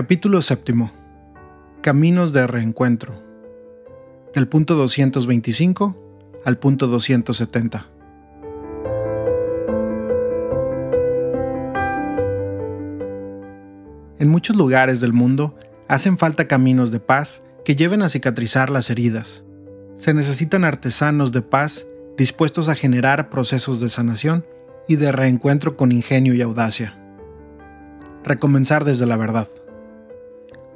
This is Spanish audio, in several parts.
Capítulo séptimo. Caminos de reencuentro. Del punto 225 al punto 270. En muchos lugares del mundo hacen falta caminos de paz que lleven a cicatrizar las heridas. Se necesitan artesanos de paz dispuestos a generar procesos de sanación y de reencuentro con ingenio y audacia. Recomenzar desde la verdad.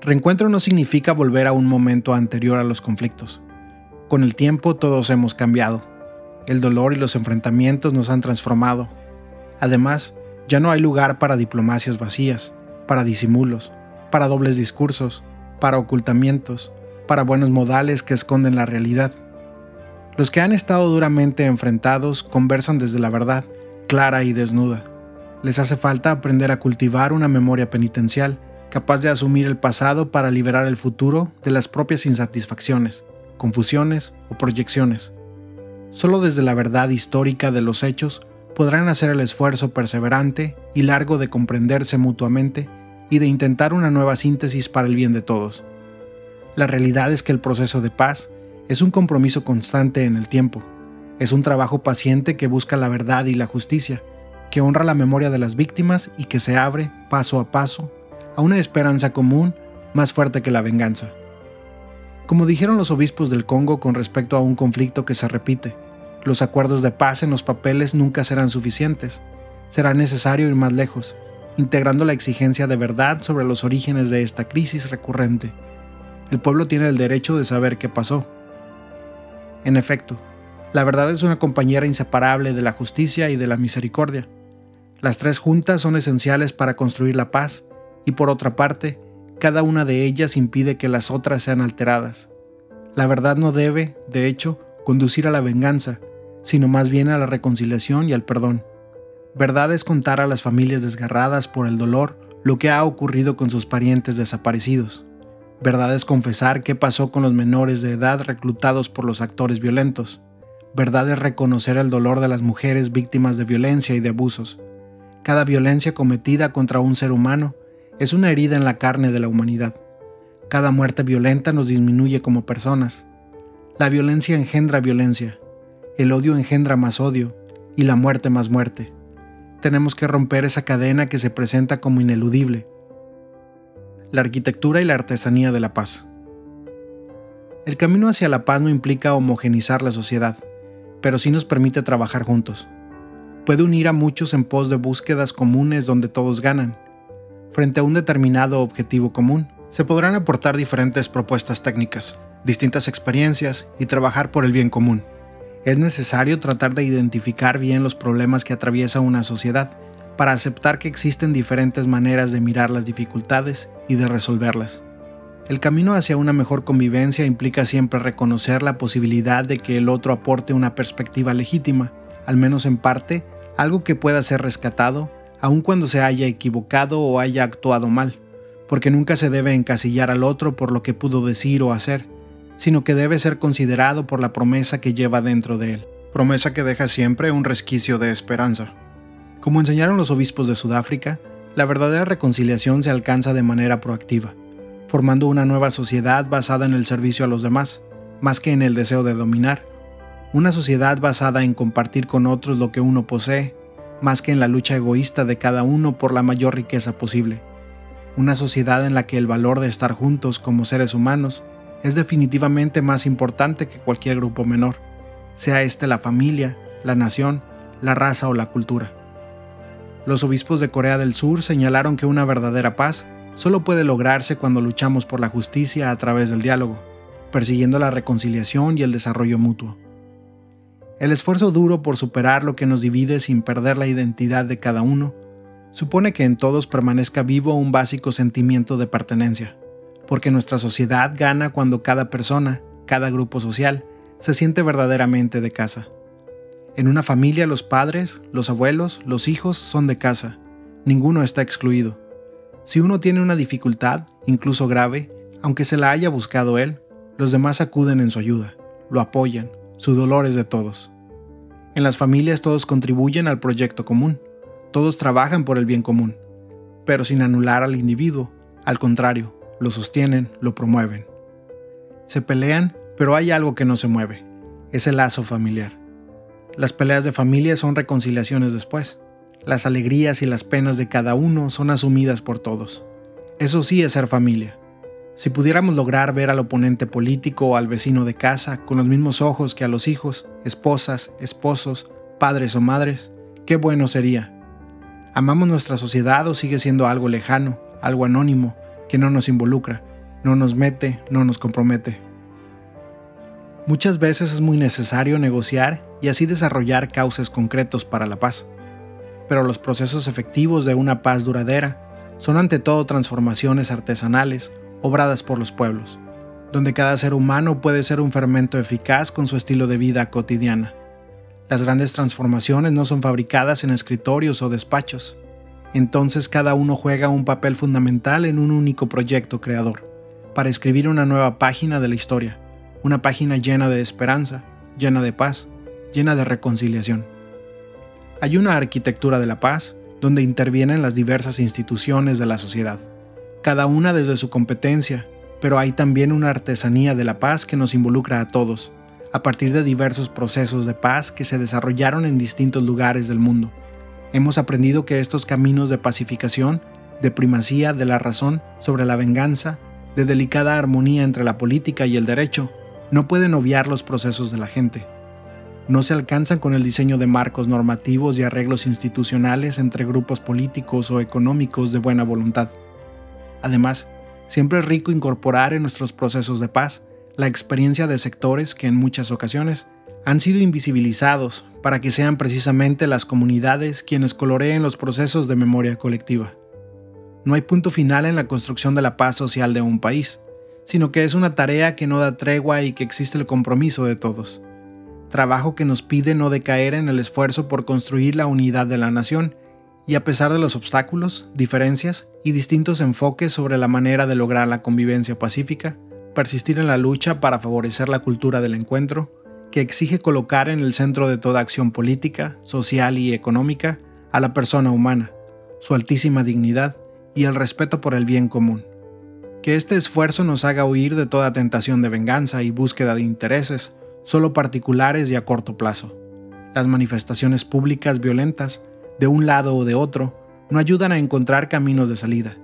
Reencuentro no significa volver a un momento anterior a los conflictos. Con el tiempo todos hemos cambiado. El dolor y los enfrentamientos nos han transformado. Además, ya no hay lugar para diplomacias vacías, para disimulos, para dobles discursos, para ocultamientos, para buenos modales que esconden la realidad. Los que han estado duramente enfrentados conversan desde la verdad, clara y desnuda. Les hace falta aprender a cultivar una memoria penitencial, capaz de asumir el pasado para liberar el futuro de las propias insatisfacciones, confusiones o proyecciones. Solo desde la verdad histórica de los hechos podrán hacer el esfuerzo perseverante y largo de comprenderse mutuamente y de intentar una nueva síntesis para el bien de todos. La realidad es que el proceso de paz es un compromiso constante en el tiempo. Es un trabajo paciente que busca la verdad y la justicia, que honra la memoria de las víctimas y que se abre, paso a paso, a una esperanza común más fuerte que la venganza. Como dijeron los obispos del Congo con respecto a un conflicto que se repite, los acuerdos de paz en los papeles nunca serán suficientes. Será necesario ir más lejos, integrando la exigencia de verdad sobre los orígenes de esta crisis recurrente. El pueblo tiene el derecho de saber qué pasó, en efecto, la verdad es una compañera inseparable de la justicia y de la misericordia. Las tres juntas son esenciales para construir la paz, y por otra parte, cada una de ellas impide que las otras sean alteradas. La verdad no debe, de hecho, conducir a la venganza, sino más bien a la reconciliación y al perdón. Verdad es contar a las familias desgarradas por el dolor lo que ha ocurrido con sus parientes desaparecidos. Verdad es confesar qué pasó con los menores de edad reclutados por los actores violentos. Verdad es reconocer el dolor de las mujeres víctimas de violencia y de abusos. Cada violencia cometida contra un ser humano es una herida en la carne de la humanidad. Cada muerte violenta nos disminuye como personas. La violencia engendra violencia, el odio engendra más odio y la muerte más muerte. Tenemos que romper esa cadena que se presenta como ineludible la arquitectura y la artesanía de la paz. El camino hacia la paz no implica homogenizar la sociedad, pero sí nos permite trabajar juntos. Puede unir a muchos en pos de búsquedas comunes donde todos ganan. Frente a un determinado objetivo común, se podrán aportar diferentes propuestas técnicas, distintas experiencias y trabajar por el bien común. Es necesario tratar de identificar bien los problemas que atraviesa una sociedad para aceptar que existen diferentes maneras de mirar las dificultades y de resolverlas. El camino hacia una mejor convivencia implica siempre reconocer la posibilidad de que el otro aporte una perspectiva legítima, al menos en parte, algo que pueda ser rescatado, aun cuando se haya equivocado o haya actuado mal, porque nunca se debe encasillar al otro por lo que pudo decir o hacer, sino que debe ser considerado por la promesa que lleva dentro de él, promesa que deja siempre un resquicio de esperanza. Como enseñaron los obispos de Sudáfrica, la verdadera reconciliación se alcanza de manera proactiva, formando una nueva sociedad basada en el servicio a los demás, más que en el deseo de dominar. Una sociedad basada en compartir con otros lo que uno posee, más que en la lucha egoísta de cada uno por la mayor riqueza posible. Una sociedad en la que el valor de estar juntos como seres humanos es definitivamente más importante que cualquier grupo menor, sea este la familia, la nación, la raza o la cultura. Los obispos de Corea del Sur señalaron que una verdadera paz solo puede lograrse cuando luchamos por la justicia a través del diálogo, persiguiendo la reconciliación y el desarrollo mutuo. El esfuerzo duro por superar lo que nos divide sin perder la identidad de cada uno supone que en todos permanezca vivo un básico sentimiento de pertenencia, porque nuestra sociedad gana cuando cada persona, cada grupo social, se siente verdaderamente de casa. En una familia los padres, los abuelos, los hijos son de casa. Ninguno está excluido. Si uno tiene una dificultad, incluso grave, aunque se la haya buscado él, los demás acuden en su ayuda, lo apoyan, su dolor es de todos. En las familias todos contribuyen al proyecto común, todos trabajan por el bien común, pero sin anular al individuo, Al contrario, lo sostienen, lo promueven. Se pelean, pero hay algo que no se mueve. Es el lazo familiar. Las peleas de familia son reconciliaciones después. Las alegrías y las penas de cada uno son asumidas por todos. Eso sí es ser familia. Si pudiéramos lograr ver al oponente político o al vecino de casa con los mismos ojos que a los hijos, esposas, esposos, padres o madres, qué bueno sería. ¿Amamos nuestra sociedad o sigue siendo algo lejano, algo anónimo, que no nos involucra, no nos mete, no nos compromete? Muchas veces es muy necesario negociar y así desarrollar cauces concretos para la paz. Pero los procesos efectivos de una paz duradera son ante todo transformaciones artesanales obradas por los pueblos, donde cada ser humano puede ser un fermento eficaz con su estilo de vida cotidiana. Las grandes transformaciones no son fabricadas en escritorios o despachos. Entonces cada uno juega un papel fundamental en un único proyecto creador, para escribir una nueva página de la historia una página llena de esperanza, llena de paz, llena de reconciliación. Hay una arquitectura de la paz donde intervienen las diversas instituciones de la sociedad, cada una desde su competencia, pero hay también una artesanía de la paz que nos involucra a todos, a partir de diversos procesos de paz que se desarrollaron en distintos lugares del mundo. Hemos aprendido que estos caminos de pacificación, de primacía de la razón sobre la venganza, de delicada armonía entre la política y el derecho, no pueden obviar los procesos de la gente. No se alcanzan con el diseño de marcos normativos y arreglos institucionales entre grupos políticos o económicos de buena voluntad. Además, siempre es rico incorporar en nuestros procesos de paz la experiencia de sectores que en muchas ocasiones han sido invisibilizados para que sean precisamente las comunidades quienes coloreen los procesos de memoria colectiva. No hay punto final en la construcción de la paz social de un país sino que es una tarea que no da tregua y que existe el compromiso de todos. Trabajo que nos pide no decaer en el esfuerzo por construir la unidad de la nación, y a pesar de los obstáculos, diferencias y distintos enfoques sobre la manera de lograr la convivencia pacífica, persistir en la lucha para favorecer la cultura del encuentro, que exige colocar en el centro de toda acción política, social y económica a la persona humana, su altísima dignidad y el respeto por el bien común que este esfuerzo nos haga huir de toda tentación de venganza y búsqueda de intereses, solo particulares y a corto plazo. Las manifestaciones públicas violentas, de un lado o de otro, no ayudan a encontrar caminos de salida,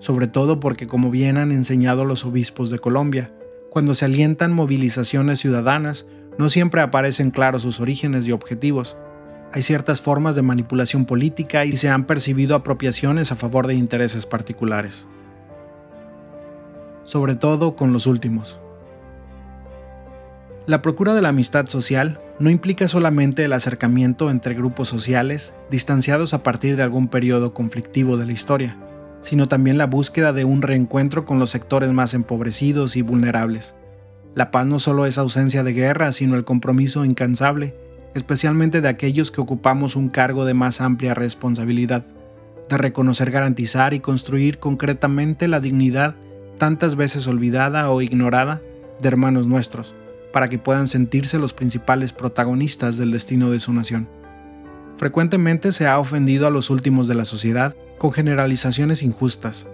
sobre todo porque como bien han enseñado los obispos de Colombia, cuando se alientan movilizaciones ciudadanas, no siempre aparecen claros sus orígenes y objetivos. Hay ciertas formas de manipulación política y se han percibido apropiaciones a favor de intereses particulares sobre todo con los últimos. La procura de la amistad social no implica solamente el acercamiento entre grupos sociales distanciados a partir de algún periodo conflictivo de la historia, sino también la búsqueda de un reencuentro con los sectores más empobrecidos y vulnerables. La paz no solo es ausencia de guerra, sino el compromiso incansable, especialmente de aquellos que ocupamos un cargo de más amplia responsabilidad, de reconocer, garantizar y construir concretamente la dignidad tantas veces olvidada o ignorada de hermanos nuestros, para que puedan sentirse los principales protagonistas del destino de su nación. Frecuentemente se ha ofendido a los últimos de la sociedad con generalizaciones injustas.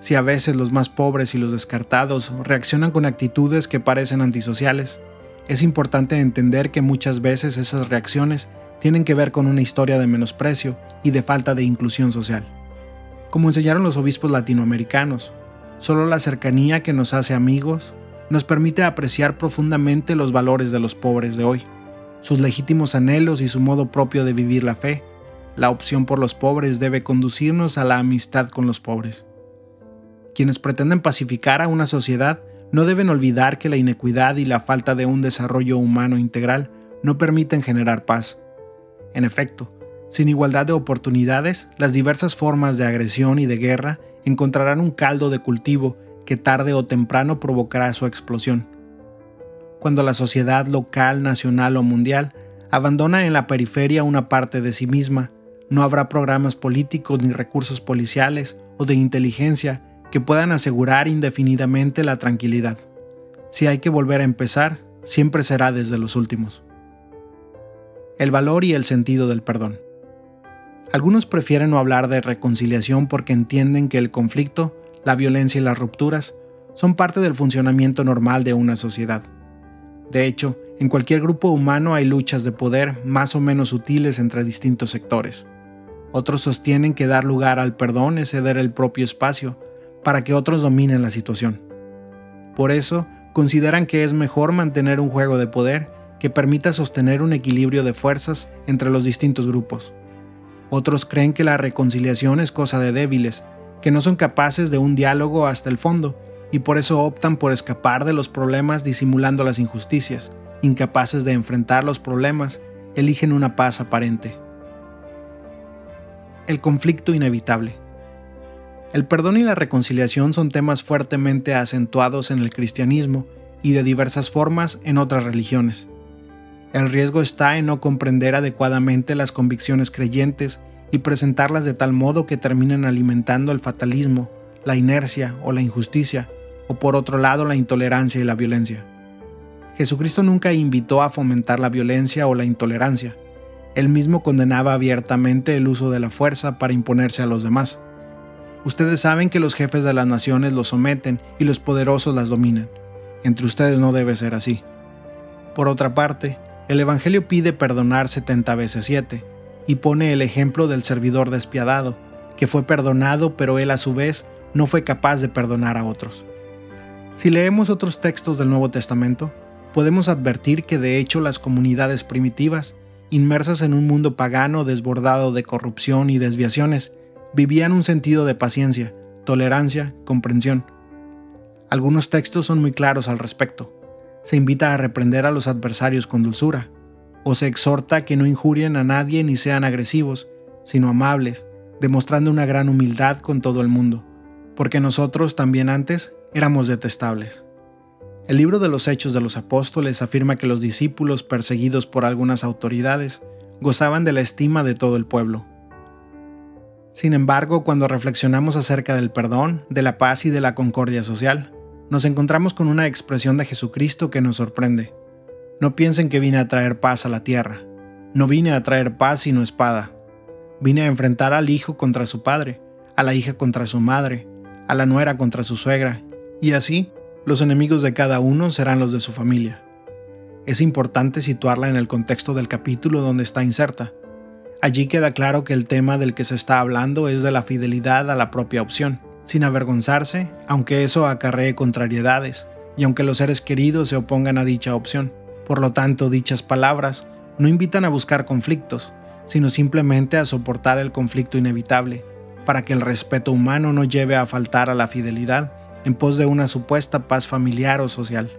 Si a veces los más pobres y los descartados reaccionan con actitudes que parecen antisociales, es importante entender que muchas veces esas reacciones tienen que ver con una historia de menosprecio y de falta de inclusión social. Como enseñaron los obispos latinoamericanos, Solo la cercanía que nos hace amigos nos permite apreciar profundamente los valores de los pobres de hoy, sus legítimos anhelos y su modo propio de vivir la fe. La opción por los pobres debe conducirnos a la amistad con los pobres. Quienes pretenden pacificar a una sociedad no deben olvidar que la inequidad y la falta de un desarrollo humano integral no permiten generar paz. En efecto, sin igualdad de oportunidades, las diversas formas de agresión y de guerra encontrarán un caldo de cultivo que tarde o temprano provocará su explosión. Cuando la sociedad local, nacional o mundial abandona en la periferia una parte de sí misma, no habrá programas políticos ni recursos policiales o de inteligencia que puedan asegurar indefinidamente la tranquilidad. Si hay que volver a empezar, siempre será desde los últimos. El valor y el sentido del perdón. Algunos prefieren no hablar de reconciliación porque entienden que el conflicto la violencia y las rupturas son parte del funcionamiento normal de una sociedad. De hecho, en cualquier grupo humano hay luchas de poder más o menos sutiles entre distintos sectores. Otros sostienen que dar lugar al perdón es ceder el propio espacio para que otros dominen la situación. Por eso, consideran que es mejor mantener un juego de poder que permita sostener un equilibrio de fuerzas entre los distintos grupos. Otros creen que la reconciliación es cosa de débiles, que no son capaces de un diálogo hasta el fondo y por eso optan por escapar de los problemas disimulando las injusticias, incapaces de enfrentar los problemas, eligen una paz aparente. El conflicto inevitable. El perdón y la reconciliación son temas fuertemente acentuados en el cristianismo y de diversas formas en otras religiones. El riesgo está en no comprender adecuadamente las convicciones creyentes y presentarlas de tal modo que terminen alimentando el fatalismo, la inercia o la injusticia, o por otro lado la intolerancia y la violencia. Jesucristo nunca invitó a fomentar la violencia o la intolerancia. Él mismo condenaba abiertamente el uso de la fuerza para imponerse a los demás. Ustedes saben que los jefes de las naciones los someten y los poderosos las dominan. Entre ustedes no debe ser así. Por otra parte, el Evangelio pide perdonar 70 veces 7 y pone el ejemplo del servidor despiadado, que fue perdonado pero él a su vez no fue capaz de perdonar a otros. Si leemos otros textos del Nuevo Testamento, podemos advertir que de hecho las comunidades primitivas, inmersas en un mundo pagano desbordado de corrupción y desviaciones, vivían un sentido de paciencia, tolerancia, comprensión. Algunos textos son muy claros al respecto. Se invita a reprender a los adversarios con dulzura, o se exhorta que no injurien a nadie ni sean agresivos, sino amables, demostrando una gran humildad con todo el mundo, porque nosotros también antes éramos detestables. El libro de los Hechos de los Apóstoles afirma que los discípulos perseguidos por algunas autoridades gozaban de la estima de todo el pueblo. Sin embargo, cuando reflexionamos acerca del perdón, de la paz y de la concordia social, nos encontramos con una expresión de Jesucristo que nos sorprende. No piensen que vine a traer paz a la tierra. No vine a traer paz sino espada. Vine a enfrentar al hijo contra su padre, a la hija contra su madre, a la nuera contra su suegra y así, los enemigos de cada uno serán los de su familia. Es importante situarla en el contexto del capítulo donde está inserta. Allí queda claro que el tema del que se está hablando es de la fidelidad a la propia opción, sin avergonzarse, aunque eso acarree contrariedades, y aunque los seres queridos se opongan a dicha opción. Por lo tanto, dichas palabras no invitan a buscar conflictos, sino simplemente a soportar el conflicto inevitable, para que el respeto humano no lleve a faltar a la fidelidad en pos de una supuesta paz familiar o social.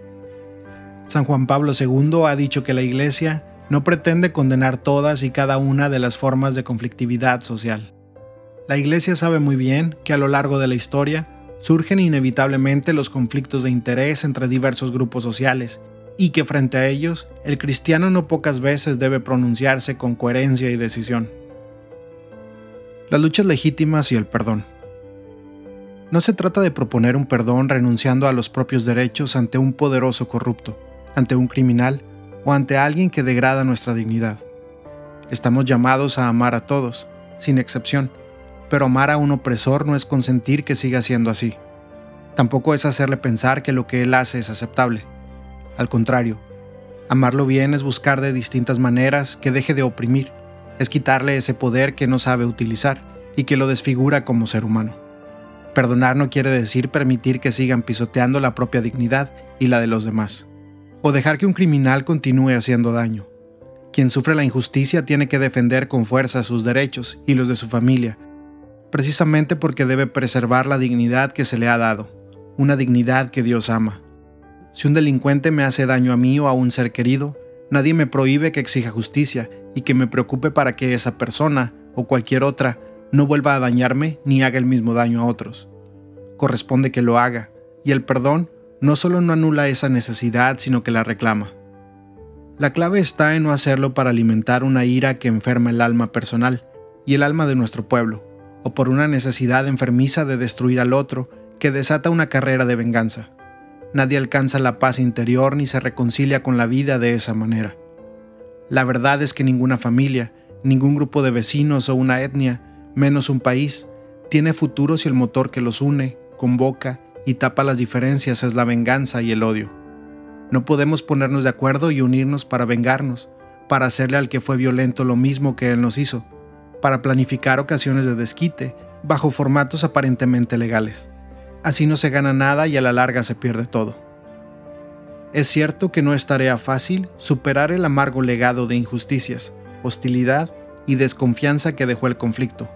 San Juan Pablo II ha dicho que la Iglesia no pretende condenar todas y cada una de las formas de conflictividad social. La Iglesia sabe muy bien que a lo largo de la historia surgen inevitablemente los conflictos de interés entre diversos grupos sociales y que frente a ellos el cristiano no pocas veces debe pronunciarse con coherencia y decisión. Las luchas legítimas y el perdón. No se trata de proponer un perdón renunciando a los propios derechos ante un poderoso corrupto, ante un criminal o ante alguien que degrada nuestra dignidad. Estamos llamados a amar a todos, sin excepción, pero amar a un opresor no es consentir que siga siendo así. Tampoco es hacerle pensar que lo que él hace es aceptable. Al contrario, amarlo bien es buscar de distintas maneras que deje de oprimir, es quitarle ese poder que no sabe utilizar y que lo desfigura como ser humano. Perdonar no quiere decir permitir que sigan pisoteando la propia dignidad y la de los demás, o dejar que un criminal continúe haciendo daño. Quien sufre la injusticia tiene que defender con fuerza sus derechos y los de su familia, precisamente porque debe preservar la dignidad que se le ha dado, una dignidad que Dios ama. Si un delincuente me hace daño a mí o a un ser querido, nadie me prohíbe que exija justicia y que me preocupe para que esa persona o cualquier otra no vuelva a dañarme ni haga el mismo daño a otros. Corresponde que lo haga, y el perdón no solo no anula esa necesidad, sino que la reclama. La clave está en no hacerlo para alimentar una ira que enferma el alma personal y el alma de nuestro pueblo, o por una necesidad enfermiza de destruir al otro que desata una carrera de venganza. Nadie alcanza la paz interior ni se reconcilia con la vida de esa manera. La verdad es que ninguna familia, ningún grupo de vecinos o una etnia menos un país, tiene futuro si el motor que los une, convoca y tapa las diferencias es la venganza y el odio. No podemos ponernos de acuerdo y unirnos para vengarnos, para hacerle al que fue violento lo mismo que él nos hizo, para planificar ocasiones de desquite bajo formatos aparentemente legales. Así no se gana nada y a la larga se pierde todo. Es cierto que no es tarea fácil superar el amargo legado de injusticias, hostilidad y desconfianza que dejó el conflicto.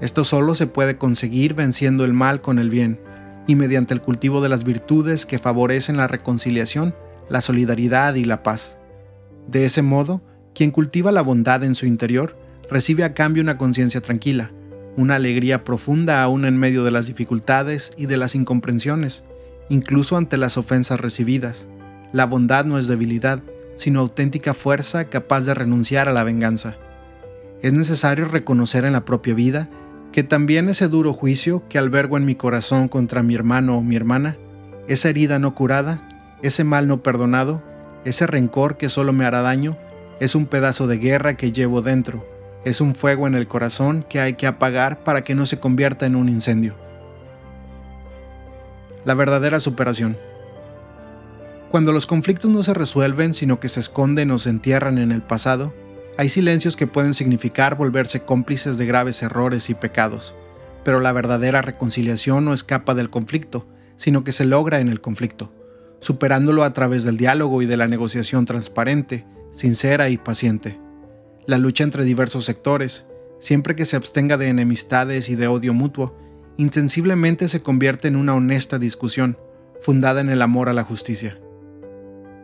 Esto solo se puede conseguir venciendo el mal con el bien y mediante el cultivo de las virtudes que favorecen la reconciliación, la solidaridad y la paz. De ese modo, quien cultiva la bondad en su interior recibe a cambio una conciencia tranquila, una alegría profunda aún en medio de las dificultades y de las incomprensiones, incluso ante las ofensas recibidas. La bondad no es debilidad, sino auténtica fuerza capaz de renunciar a la venganza. Es necesario reconocer en la propia vida que también ese duro juicio que albergo en mi corazón contra mi hermano o mi hermana, esa herida no curada, ese mal no perdonado, ese rencor que solo me hará daño, es un pedazo de guerra que llevo dentro es un fuego en el corazón que hay que apagar para que no se convierta en un incendio. La verdadera superación. Cuando los conflictos no se resuelven, sino que se esconden o se entierran en el pasado, hay silencios que pueden significar volverse cómplices de graves errores y pecados, pero la verdadera reconciliación no escapa del conflicto, sino que se logra en el conflicto, superándolo a través del diálogo y de la negociación transparente, sincera y paciente la lucha entre diversos sectores, siempre que se abstenga de enemistades y de odio mutuo, insensiblemente se convierte en una honesta discusión, fundada en el amor a la justicia.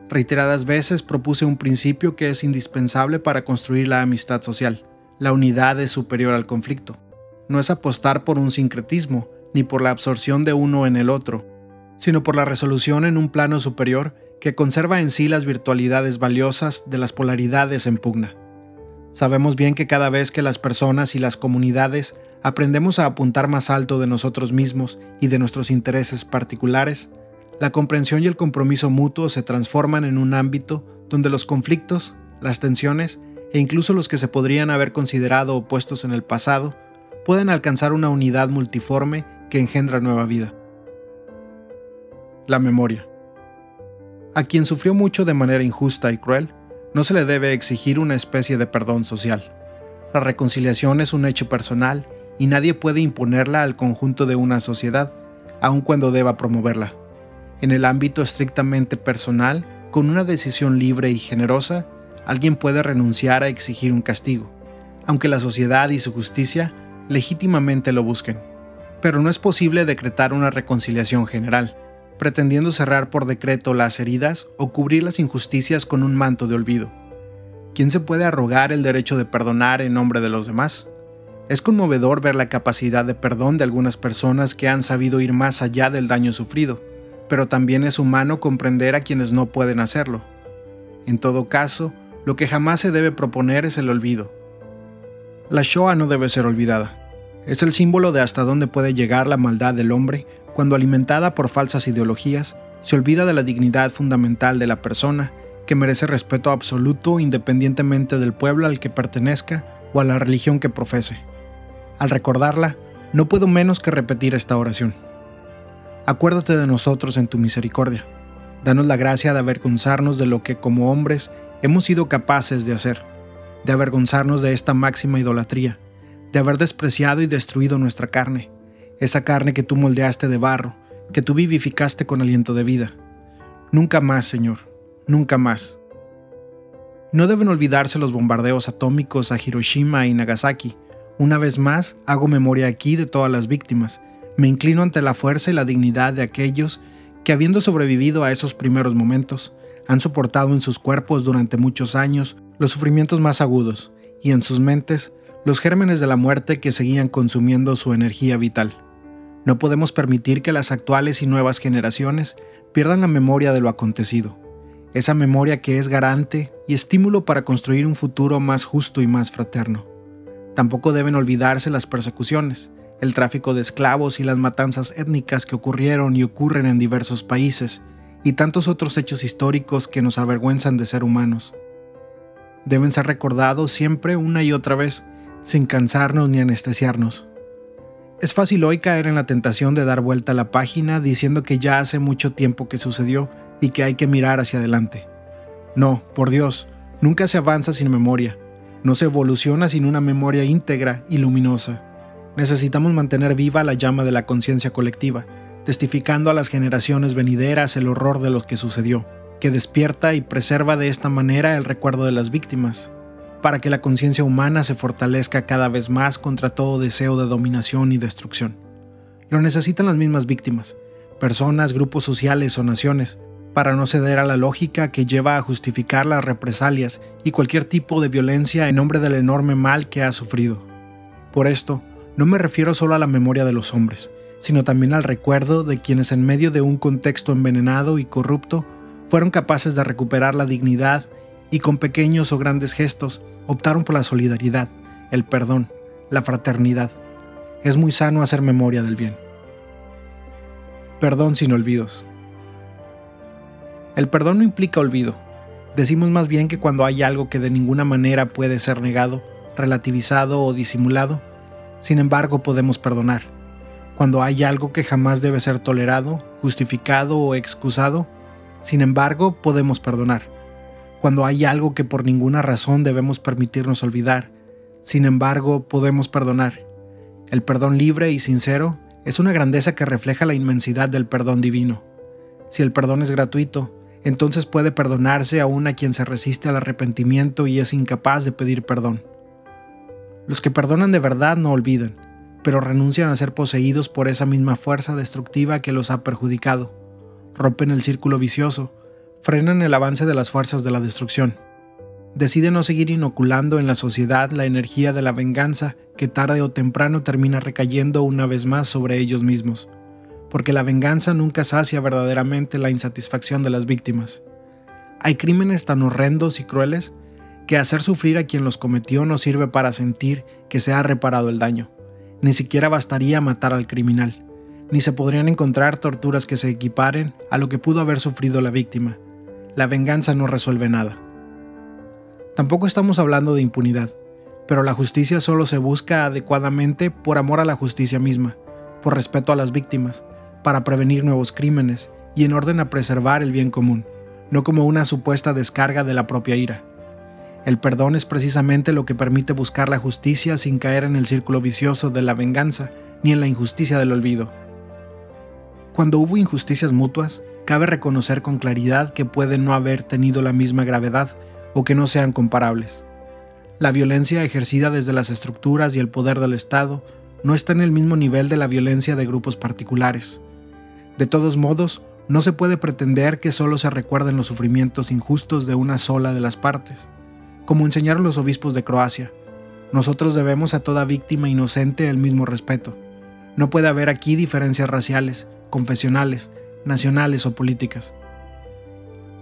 Reiteradas veces propuse un principio que es indispensable para construir la amistad social. La unidad es superior al conflicto. No es apostar por un sincretismo, ni por la absorción de uno en el otro, sino por la resolución en un plano superior que conserva en sí las virtualidades valiosas de las polaridades en pugna. Sabemos bien que cada vez que las personas y las comunidades aprendemos a apuntar más alto de nosotros mismos y de nuestros intereses particulares, la comprensión y el compromiso mutuo se transforman en un ámbito donde los conflictos, las tensiones e incluso los que se podrían haber considerado opuestos en el pasado pueden alcanzar una unidad multiforme que engendra nueva vida. La memoria. A quien sufrió mucho de manera injusta y cruel, no se le debe exigir una especie de perdón social. La reconciliación es un hecho personal y nadie puede imponerla al conjunto de una sociedad, aun cuando deba promoverla. En el ámbito estrictamente personal, con una decisión libre y generosa, alguien puede renunciar a exigir un castigo, aunque la sociedad y su justicia legítimamente lo busquen. Pero no es posible decretar una reconciliación general pretendiendo cerrar por decreto las heridas o cubrir las injusticias con un manto de olvido. ¿Quién se puede arrogar el derecho de perdonar en nombre de los demás? Es conmovedor ver la capacidad de perdón de algunas personas que han sabido ir más allá del daño sufrido, pero también es humano comprender a quienes no pueden hacerlo. En todo caso, lo que jamás se debe proponer es el olvido. La Shoah no debe ser olvidada. Es el símbolo de hasta dónde puede llegar la maldad del hombre cuando alimentada por falsas ideologías, se olvida de la dignidad fundamental de la persona, que merece respeto absoluto independientemente del pueblo al que pertenezca o a la religión que profese. Al recordarla, no puedo menos que repetir esta oración. Acuérdate de nosotros en tu misericordia. Danos la gracia de avergonzarnos de lo que como hombres hemos sido capaces de hacer, de avergonzarnos de esta máxima idolatría, de haber despreciado y destruido nuestra carne, esa carne que tú moldeaste de barro, que tú vivificaste con aliento de vida. Nunca más, Señor, nunca más. No deben olvidarse los bombardeos atómicos a Hiroshima y Nagasaki. Una vez más, hago memoria aquí de todas las víctimas. Me inclino ante la fuerza y la dignidad de aquellos que, habiendo sobrevivido a esos primeros momentos, han soportado en sus cuerpos durante muchos años los sufrimientos más agudos y en sus mentes los gérmenes de la muerte que seguían consumiendo su energía vital. No podemos permitir que las actuales y nuevas generaciones pierdan la memoria de lo acontecido, esa memoria que es garante y estímulo para construir un futuro más justo y más fraterno. Tampoco deben olvidarse las persecuciones, el tráfico de esclavos y las matanzas étnicas que ocurrieron y ocurren en diversos países, y tantos otros hechos históricos que nos avergüenzan de ser humanos. Deben ser recordados siempre una y otra vez, sin cansarnos ni anestesiarnos Es fácil hoy caer en la tentación de dar vuelta a la página diciendo que ya hace mucho tiempo que sucedió y que hay que mirar hacia adelante. No, por Dios, nunca se avanza sin memoria, no se evoluciona sin una memoria íntegra y luminosa. Necesitamos mantener viva la llama de la conciencia colectiva, testificando a las generaciones venideras el horror de lo que sucedió, que despierta y preserva de esta manera el recuerdo de las víctimas, para que la conciencia humana se fortalezca cada vez más contra todo deseo de dominación y destrucción. Lo necesitan las mismas víctimas, personas, grupos sociales o naciones, para no ceder a la lógica que lleva a justificar las represalias y cualquier tipo de violencia en nombre del enorme mal que ha sufrido. Por esto, no me refiero solo a la memoria de los hombres, sino también al recuerdo de quienes en medio de un contexto envenenado y corrupto fueron capaces de recuperar la dignidad y con pequeños o grandes gestos optaron por la solidaridad, el perdón, la fraternidad. Es muy sano hacer memoria del bien. Perdón sin olvidos. El perdón no implica olvido. Decimos más bien que cuando hay algo que de ninguna manera puede ser negado, relativizado o disimulado, sin embargo podemos perdonar. Cuando hay algo que jamás debe ser tolerado, justificado o excusado, sin embargo podemos perdonar. Cuando hay algo que por ninguna razón debemos permitirnos olvidar, sin embargo podemos perdonar. El perdón libre y sincero es una grandeza que refleja la inmensidad del perdón divino. Si el perdón es gratuito, entonces puede perdonarse aún a quien se resiste al arrepentimiento y es incapaz de pedir perdón. Los que perdonan de verdad no olvidan, pero renuncian a ser poseídos por esa misma fuerza destructiva que los ha perjudicado. Rompen el círculo vicioso, frenan el avance de las fuerzas de la destrucción. Deciden no seguir inoculando en la sociedad la energía de la venganza que tarde o temprano termina recayendo una vez más sobre ellos mismos porque la venganza nunca sacia verdaderamente la insatisfacción de las víctimas. Hay crímenes tan horrendos y crueles que hacer sufrir a quien los cometió no sirve para sentir que se ha reparado el daño. Ni siquiera bastaría matar al criminal, ni se podrían encontrar torturas que se equiparen a lo que pudo haber sufrido la víctima. La venganza no resuelve nada. Tampoco estamos hablando de impunidad, pero la justicia solo se busca adecuadamente por amor a la justicia misma, por respeto a las víctimas, para prevenir nuevos crímenes y en orden a preservar el bien común, no como una supuesta descarga de la propia ira. El perdón es precisamente lo que permite buscar la justicia sin caer en el círculo vicioso de la venganza ni en la injusticia del olvido. Cuando hubo injusticias mutuas, cabe reconocer con claridad que pueden no haber tenido la misma gravedad o que no sean comparables. La violencia ejercida desde las estructuras y el poder del Estado no está en el mismo nivel de la violencia de grupos particulares. De todos modos, no se puede pretender que solo se recuerden los sufrimientos injustos de una sola de las partes. Como enseñaron los obispos de Croacia, nosotros debemos a toda víctima inocente el mismo respeto. No puede haber aquí diferencias raciales, confesionales, nacionales o políticas.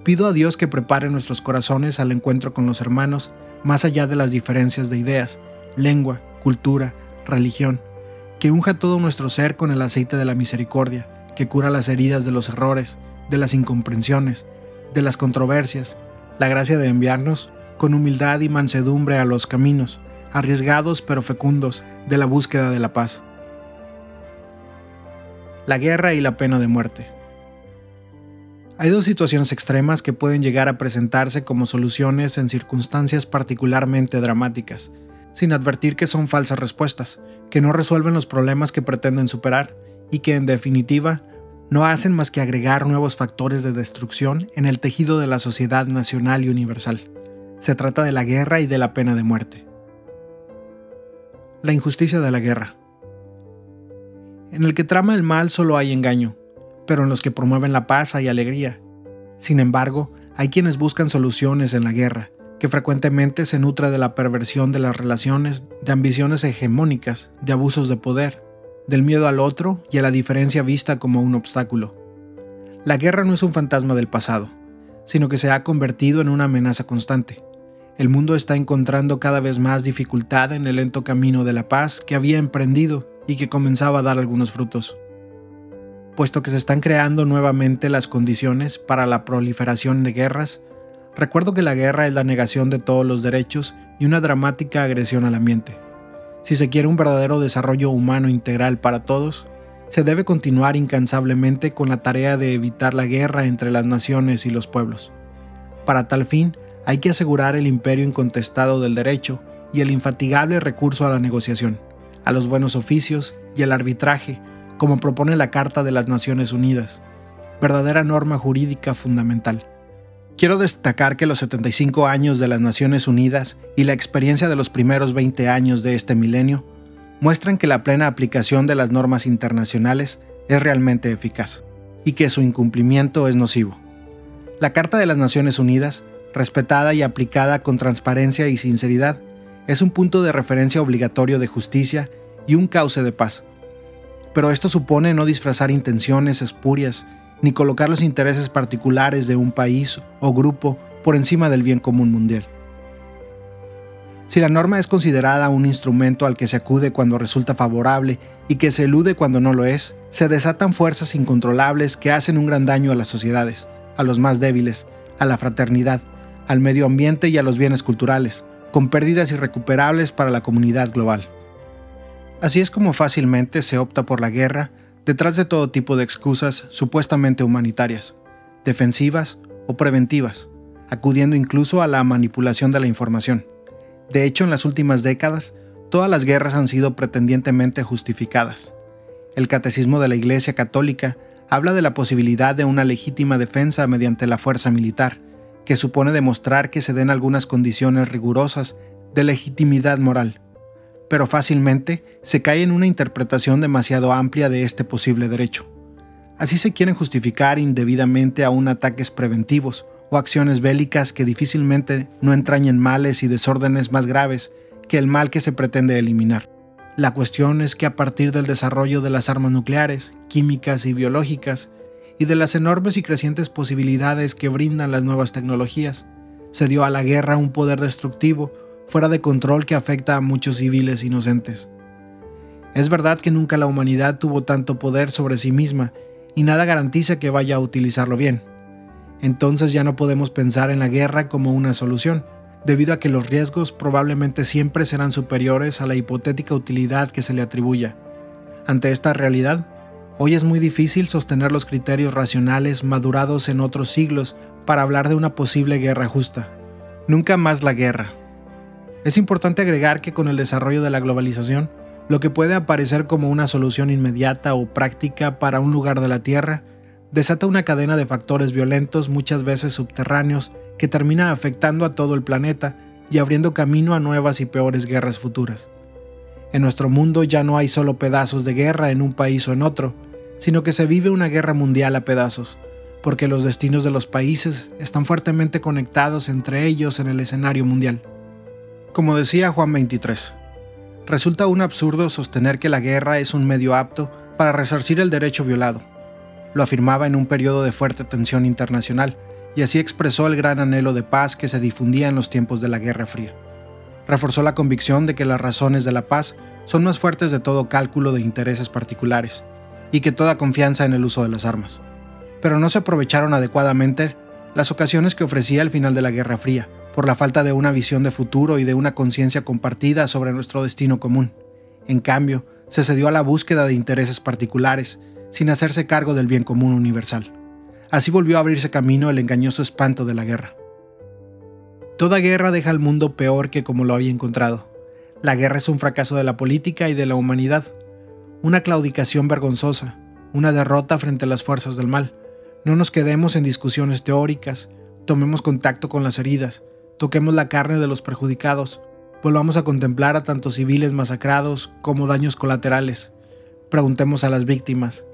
Pido a Dios que prepare nuestros corazones al encuentro con los hermanos más allá de las diferencias de ideas, lengua, cultura, religión, que unja todo nuestro ser con el aceite de la misericordia, que cura las heridas de los errores, de las incomprensiones, de las controversias, la gracia de enviarnos con humildad y mansedumbre a los caminos, arriesgados pero fecundos, de la búsqueda de la paz. La guerra y la pena de muerte. Hay dos situaciones extremas que pueden llegar a presentarse como soluciones en circunstancias particularmente dramáticas, sin advertir que son falsas respuestas, que no resuelven los problemas que pretenden superar y que en definitiva no hacen más que agregar nuevos factores de destrucción en el tejido de la sociedad nacional y universal. Se trata de la guerra y de la pena de muerte. La injusticia de la guerra. En el que trama el mal solo hay engaño, pero en los que promueven la paz hay alegría. Sin embargo, hay quienes buscan soluciones en la guerra, que frecuentemente se nutre de la perversión de las relaciones, de ambiciones hegemónicas, de abusos de poder, del miedo al otro y a la diferencia vista como un obstáculo. La guerra no es un fantasma del pasado, sino que se ha convertido en una amenaza constante. El mundo está encontrando cada vez más dificultad en el lento camino de la paz que había emprendido y que comenzaba a dar algunos frutos. Puesto que se están creando nuevamente las condiciones para la proliferación de guerras, recuerdo que la guerra es la negación de todos los derechos y una dramática agresión al ambiente Si se quiere un verdadero desarrollo humano integral para todos, se debe continuar incansablemente con la tarea de evitar la guerra entre las naciones y los pueblos. Para tal fin, hay que asegurar el imperio incontestado del derecho y el infatigable recurso a la negociación, a los buenos oficios y al arbitraje, como propone la Carta de las Naciones Unidas, verdadera norma jurídica fundamental. Quiero destacar que los 75 años de las Naciones Unidas y la experiencia de los primeros 20 años de este milenio muestran que la plena aplicación de las normas internacionales es realmente eficaz y que su incumplimiento es nocivo. La Carta de las Naciones Unidas, respetada y aplicada con transparencia y sinceridad, es un punto de referencia obligatorio de justicia y un cauce de paz. Pero esto supone no disfrazar intenciones espurias ni colocar los intereses particulares de un país o grupo por encima del bien común mundial. Si la norma es considerada un instrumento al que se acude cuando resulta favorable y que se elude cuando no lo es, se desatan fuerzas incontrolables que hacen un gran daño a las sociedades, a los más débiles, a la fraternidad, al medio ambiente y a los bienes culturales, con pérdidas irrecuperables para la comunidad global. Así es como fácilmente se opta por la guerra detrás de todo tipo de excusas supuestamente humanitarias, defensivas o preventivas, acudiendo incluso a la manipulación de la información. De hecho, en las últimas décadas, todas las guerras han sido pretendientemente justificadas. El Catecismo de la Iglesia Católica habla de la posibilidad de una legítima defensa mediante la fuerza militar, que supone demostrar que se den algunas condiciones rigurosas de legitimidad moral pero fácilmente se cae en una interpretación demasiado amplia de este posible derecho. Así se quieren justificar indebidamente aún ataques preventivos o acciones bélicas que difícilmente no entrañen males y desórdenes más graves que el mal que se pretende eliminar. La cuestión es que a partir del desarrollo de las armas nucleares, químicas y biológicas, y de las enormes y crecientes posibilidades que brindan las nuevas tecnologías, se dio a la guerra un poder destructivo fuera de control que afecta a muchos civiles inocentes. Es verdad que nunca la humanidad tuvo tanto poder sobre sí misma y nada garantiza que vaya a utilizarlo bien. Entonces ya no podemos pensar en la guerra como una solución, debido a que los riesgos probablemente siempre serán superiores a la hipotética utilidad que se le atribuya. Ante esta realidad, hoy es muy difícil sostener los criterios racionales madurados en otros siglos para hablar de una posible guerra justa. Nunca más la guerra, es importante agregar que con el desarrollo de la globalización, lo que puede aparecer como una solución inmediata o práctica para un lugar de la Tierra, desata una cadena de factores violentos muchas veces subterráneos que termina afectando a todo el planeta y abriendo camino a nuevas y peores guerras futuras. En nuestro mundo ya no hay solo pedazos de guerra en un país o en otro, sino que se vive una guerra mundial a pedazos, porque los destinos de los países están fuertemente conectados entre ellos en el escenario mundial. Como decía Juan 23, resulta un absurdo sostener que la guerra es un medio apto para resarcir el derecho violado. Lo afirmaba en un periodo de fuerte tensión internacional, y así expresó el gran anhelo de paz que se difundía en los tiempos de la Guerra Fría. Reforzó la convicción de que las razones de la paz son más fuertes de todo cálculo de intereses particulares, y que toda confianza en el uso de las armas. Pero no se aprovecharon adecuadamente las ocasiones que ofrecía el final de la Guerra Fría, por la falta de una visión de futuro y de una conciencia compartida sobre nuestro destino común. En cambio, se cedió a la búsqueda de intereses particulares, sin hacerse cargo del bien común universal. Así volvió a abrirse camino el engañoso espanto de la guerra. Toda guerra deja al mundo peor que como lo había encontrado. La guerra es un fracaso de la política y de la humanidad, una claudicación vergonzosa, una derrota frente a las fuerzas del mal. No nos quedemos en discusiones teóricas, tomemos contacto con las heridas, toquemos la carne de los perjudicados, volvamos a contemplar a tantos civiles masacrados como daños colaterales, preguntemos a las víctimas,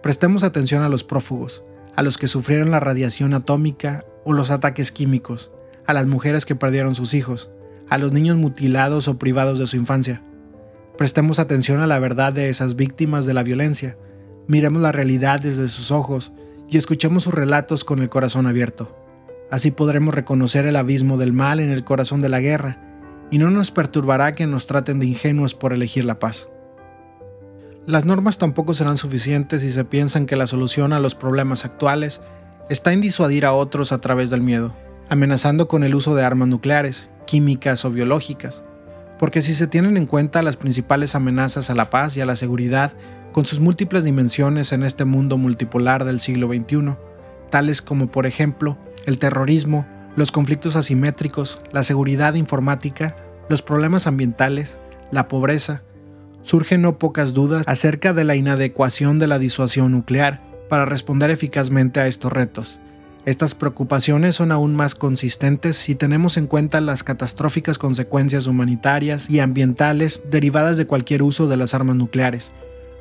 prestemos atención a los prófugos, a los que sufrieron la radiación atómica o los ataques químicos, a las mujeres que perdieron sus hijos, a los niños mutilados o privados de su infancia. Prestemos atención a la verdad de esas víctimas de la violencia, miremos la realidad desde sus ojos y escuchemos sus relatos con el corazón abierto. Así podremos reconocer el abismo del mal en el corazón de la guerra, y no nos perturbará que nos traten de ingenuos por elegir la paz. Las normas tampoco serán suficientes si se piensan que la solución a los problemas actuales está en disuadir a otros a través del miedo, amenazando con el uso de armas nucleares, químicas o biológicas, porque si se tienen en cuenta las principales amenazas a la paz y a la seguridad con sus múltiples dimensiones en este mundo multipolar del siglo XXI, tales como por ejemplo el terrorismo, los conflictos asimétricos, la seguridad informática, los problemas ambientales, la pobreza, surgen no pocas dudas acerca de la inadecuación de la disuasión nuclear para responder eficazmente a estos retos. Estas preocupaciones son aún más consistentes si tenemos en cuenta las catastróficas consecuencias humanitarias y ambientales derivadas de cualquier uso de las armas nucleares,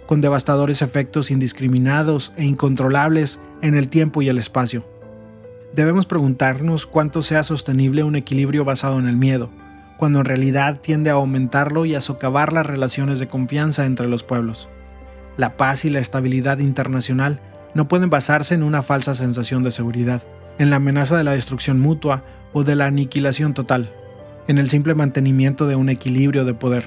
con devastadores efectos indiscriminados e incontrolables en el tiempo y el espacio. Debemos preguntarnos cuánto sea sostenible un equilibrio basado en el miedo, cuando en realidad tiende a aumentarlo y a socavar las relaciones de confianza entre los pueblos. La paz y la estabilidad internacional no pueden basarse en una falsa sensación de seguridad, en la amenaza de la destrucción mutua o de la aniquilación total, en el simple mantenimiento de un equilibrio de poder.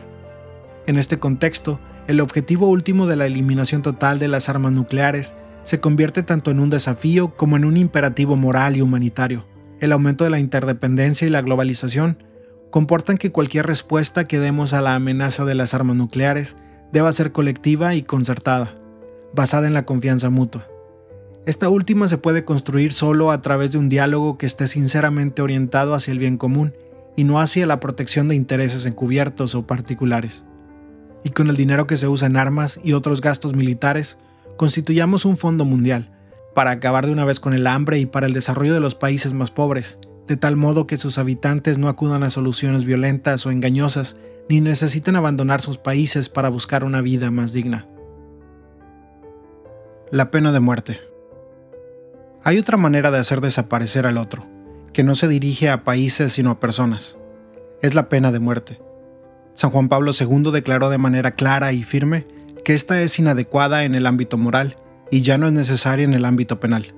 En este contexto, el objetivo último de la eliminación total de las armas nucleares se convierte tanto en un desafío como en un imperativo moral y humanitario. El aumento de la interdependencia y la globalización comportan que cualquier respuesta que demos a la amenaza de las armas nucleares deba ser colectiva y concertada, basada en la confianza mutua. Esta última se puede construir solo a través de un diálogo que esté sinceramente orientado hacia el bien común y no hacia la protección de intereses encubiertos o particulares. Y con el dinero que se usa en armas y otros gastos militares, constituyamos un fondo mundial para acabar de una vez con el hambre y para el desarrollo de los países más pobres, de tal modo que sus habitantes no acudan a soluciones violentas o engañosas, ni necesiten abandonar sus países para buscar una vida más digna. La pena de muerte. Hay otra manera de hacer desaparecer al otro, que no se dirige a países sino a personas. Es la pena de muerte. San Juan Pablo II declaró de manera clara y firme que esta es inadecuada en el ámbito moral y ya no es necesaria en el ámbito penal.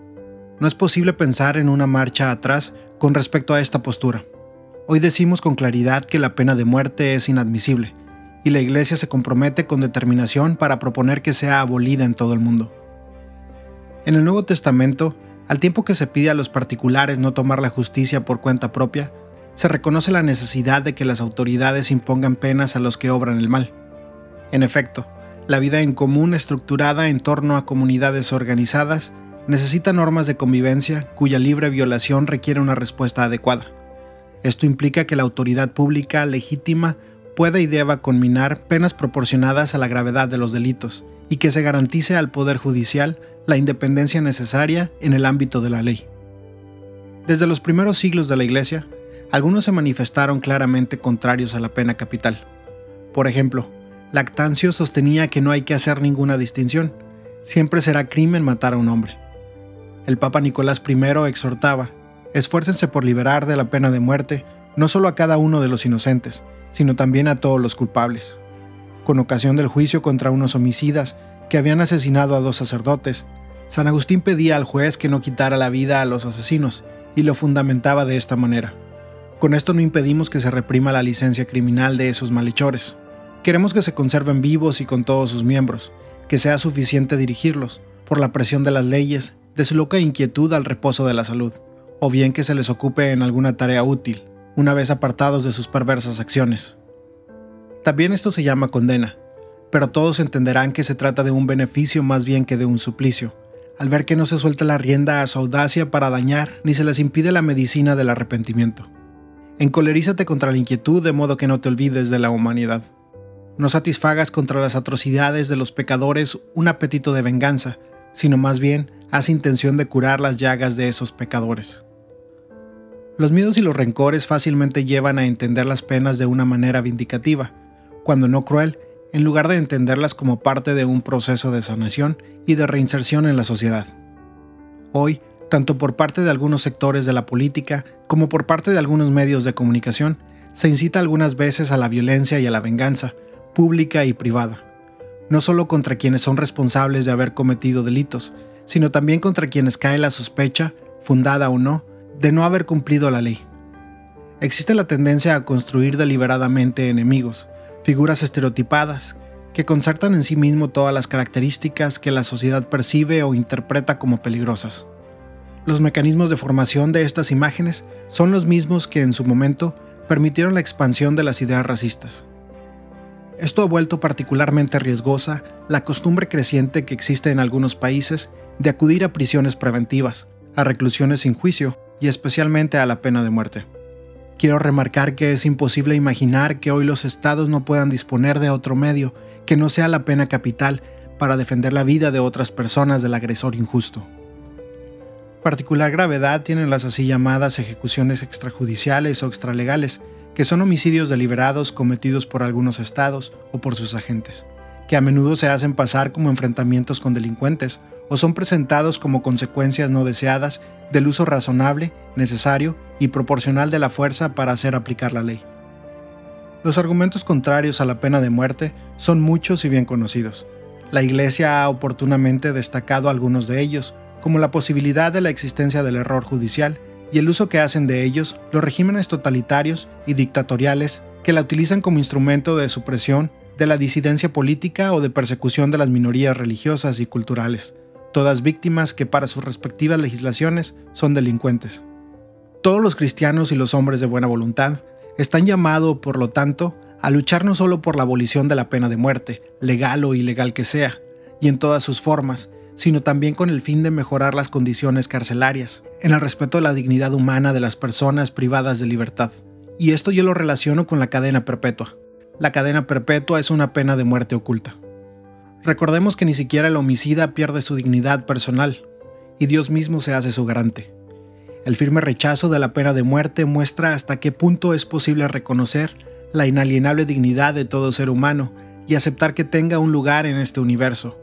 No es posible pensar en una marcha atrás con respecto a esta postura. Hoy decimos con claridad que la pena de muerte es inadmisible, y la Iglesia se compromete con determinación para proponer que sea abolida en todo el mundo. En el Nuevo Testamento, al tiempo que se pide a los particulares no tomar la justicia por cuenta propia, se reconoce la necesidad de que las autoridades impongan penas a los que obran el mal. En efecto, la vida en común estructurada en torno a comunidades organizadas necesita normas de convivencia cuya libre violación requiere una respuesta adecuada. Esto implica que la autoridad pública legítima pueda y deba conminar penas proporcionadas a la gravedad de los delitos, y que se garantice al Poder Judicial la independencia necesaria en el ámbito de la ley. Desde los primeros siglos de la Iglesia, algunos se manifestaron claramente contrarios a la pena capital. Por ejemplo, Lactancio sostenía que no hay que hacer ninguna distinción, siempre será crimen matar a un hombre. El Papa Nicolás I exhortaba, esfuércense por liberar de la pena de muerte no solo a cada uno de los inocentes, sino también a todos los culpables con ocasión del juicio contra unos homicidas que habían asesinado a dos sacerdotes, San Agustín pedía al juez que no quitara la vida a los asesinos, y lo fundamentaba de esta manera. Con esto no impedimos que se reprima la licencia criminal de esos malhechores. Queremos que se conserven vivos y con todos sus miembros, que sea suficiente dirigirlos, por la presión de las leyes, de su loca inquietud al reposo de la salud, o bien que se les ocupe en alguna tarea útil, una vez apartados de sus perversas acciones. También esto se llama condena, pero todos entenderán que se trata de un beneficio más bien que de un suplicio, al ver que no se suelta la rienda a su audacia para dañar ni se les impide la medicina del arrepentimiento. Encolerízate contra la inquietud de modo que no te olvides de la humanidad. No satisfagas contra las atrocidades de los pecadores un apetito de venganza, sino más bien haz intención de curar las llagas de esos pecadores. Los miedos y los rencores fácilmente llevan a entender las penas de una manera vindicativa, cuando no cruel, en lugar de entenderlas como parte de un proceso de sanación y de reinserción en la sociedad. Hoy, tanto por parte de algunos sectores de la política como por parte de algunos medios de comunicación, se incita algunas veces a la violencia y a la venganza, pública y privada, no solo contra quienes son responsables de haber cometido delitos, sino también contra quienes cae la sospecha, fundada o no, de no haber cumplido la ley. Existe la tendencia a construir deliberadamente enemigos, figuras estereotipadas que concertan en sí mismo todas las características que la sociedad percibe o interpreta como peligrosas. Los mecanismos de formación de estas imágenes son los mismos que en su momento permitieron la expansión de las ideas racistas. Esto ha vuelto particularmente riesgosa la costumbre creciente que existe en algunos países de acudir a prisiones preventivas, a reclusiones sin juicio y especialmente a la pena de muerte. Quiero remarcar que es imposible imaginar que hoy los estados no puedan disponer de otro medio que no sea la pena capital para defender la vida de otras personas del agresor injusto. Particular gravedad tienen las así llamadas ejecuciones extrajudiciales o extralegales, que son homicidios deliberados cometidos por algunos estados o por sus agentes, que a menudo se hacen pasar como enfrentamientos con delincuentes o son presentados como consecuencias no deseadas del uso razonable, necesario y proporcional de la fuerza para hacer aplicar la ley. Los argumentos contrarios a la pena de muerte son muchos y bien conocidos. La Iglesia ha oportunamente destacado algunos de ellos, como la posibilidad de la existencia del error judicial y el uso que hacen de ellos los regímenes totalitarios y dictatoriales que la utilizan como instrumento de supresión de la disidencia política o de persecución de las minorías religiosas y culturales, todas víctimas que para sus respectivas legislaciones son delincuentes. Todos los cristianos y los hombres de buena voluntad están llamados, por lo tanto, a luchar no solo por la abolición de la pena de muerte, legal o ilegal que sea, y en todas sus formas, sino también con el fin de mejorar las condiciones carcelarias, en el respeto a la dignidad humana de las personas privadas de libertad. Y esto yo lo relaciono con la cadena perpetua. La cadena perpetua es una pena de muerte oculta. Recordemos que ni siquiera el homicida pierde su dignidad personal, y Dios mismo se hace su garante. El firme rechazo de la pena de muerte muestra hasta qué punto es posible reconocer la inalienable dignidad de todo ser humano y aceptar que tenga un lugar en este universo,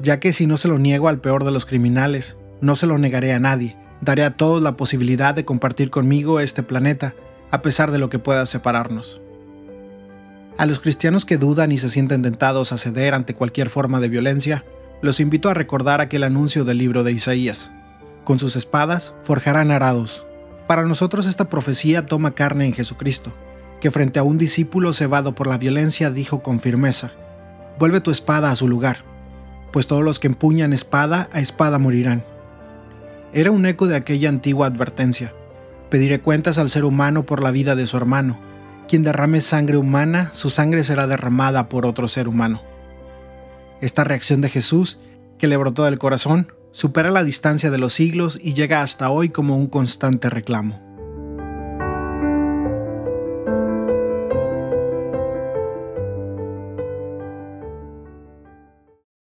ya que si no se lo niego al peor de los criminales, no se lo negaré a nadie, daré a todos la posibilidad de compartir conmigo este planeta, a pesar de lo que pueda separarnos. A los cristianos que dudan y se sienten tentados a ceder ante cualquier forma de violencia, los invito a recordar aquel anuncio del libro de Isaías. Con sus espadas forjarán arados. Para nosotros esta profecía toma carne en Jesucristo, que frente a un discípulo cebado por la violencia dijo con firmeza, Vuelve tu espada a su lugar, pues todos los que empuñan espada a espada morirán. Era un eco de aquella antigua advertencia. Pediré cuentas al ser humano por la vida de su hermano. Quien derrame sangre humana, su sangre será derramada por otro ser humano. Esta reacción de Jesús, que le brotó del corazón, supera la distancia de los siglos y llega hasta hoy como un constante reclamo.